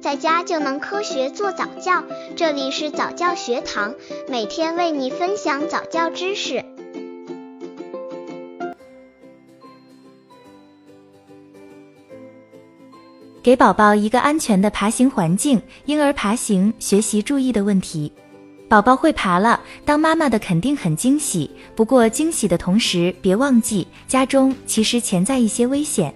在家就能科学做早教。这里是早教学堂，每天为你分享早教知识。给宝宝一个安全的爬行环境，婴儿爬行学习注意的问题。宝宝会爬了，当妈妈的肯定很惊喜。不过惊喜的同时，别忘记家中其实潜在一些危险，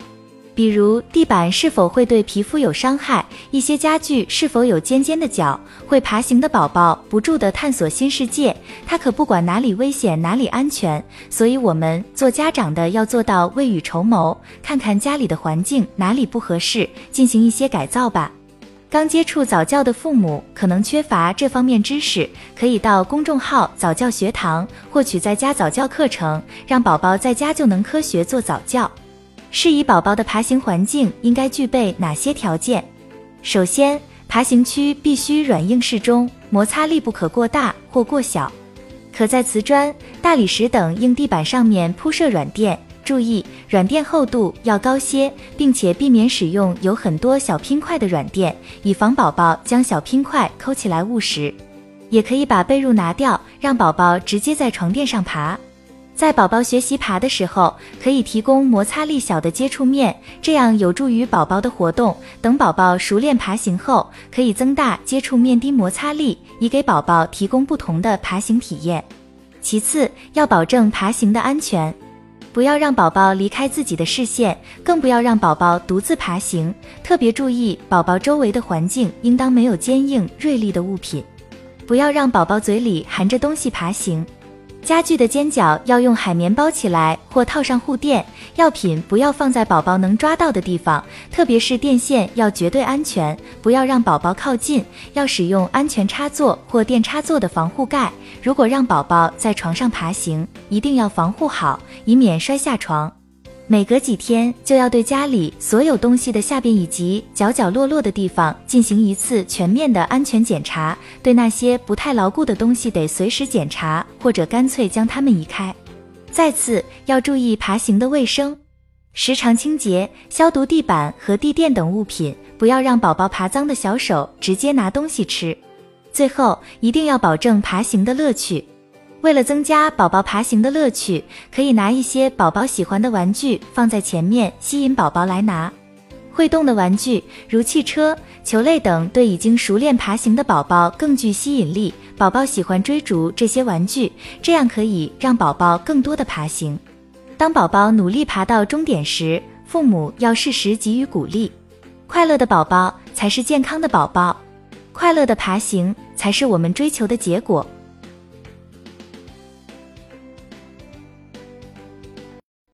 比如地板是否会对皮肤有伤害，一些家具是否有尖尖的角。会爬行的宝宝不住地探索新世界，他可不管哪里危险哪里安全。所以，我们做家长的要做到未雨绸缪，看看家里的环境哪里不合适，进行一些改造吧。刚接触早教的父母可能缺乏这方面知识，可以到公众号早教学堂获取在家早教课程，让宝宝在家就能科学做早教。适宜宝宝的爬行环境应该具备哪些条件？首先，爬行区必须软硬适中，摩擦力不可过大或过小，可在瓷砖、大理石等硬地板上面铺设软垫。注意，软垫厚度要高些，并且避免使用有很多小拼块的软垫，以防宝宝将小拼块抠起来误食。也可以把被褥拿掉，让宝宝直接在床垫上爬。在宝宝学习爬的时候，可以提供摩擦力小的接触面，这样有助于宝宝的活动。等宝宝熟练爬行后，可以增大接触面低摩擦力，以给宝宝提供不同的爬行体验。其次，要保证爬行的安全。不要让宝宝离开自己的视线，更不要让宝宝独自爬行。特别注意，宝宝周围的环境应当没有坚硬锐利的物品。不要让宝宝嘴里含着东西爬行。家具的尖角要用海绵包起来或套上护垫，药品不要放在宝宝能抓到的地方，特别是电线要绝对安全，不要让宝宝靠近。要使用安全插座或电插座的防护盖。如果让宝宝在床上爬行，一定要防护好，以免摔下床。每隔几天就要对家里所有东西的下边以及角角落落的地方进行一次全面的安全检查，对那些不太牢固的东西得随时检查，或者干脆将它们移开。再次要注意爬行的卫生，时常清洁、消毒地板和地垫等物品，不要让宝宝爬脏的小手直接拿东西吃。最后一定要保证爬行的乐趣。为了增加宝宝爬行的乐趣，可以拿一些宝宝喜欢的玩具放在前面，吸引宝宝来拿。会动的玩具，如汽车、球类等，对已经熟练爬行的宝宝更具吸引力。宝宝喜欢追逐这些玩具，这样可以让宝宝更多的爬行。当宝宝努力爬到终点时，父母要适时给予鼓励。快乐的宝宝才是健康的宝宝，快乐的爬行才是我们追求的结果。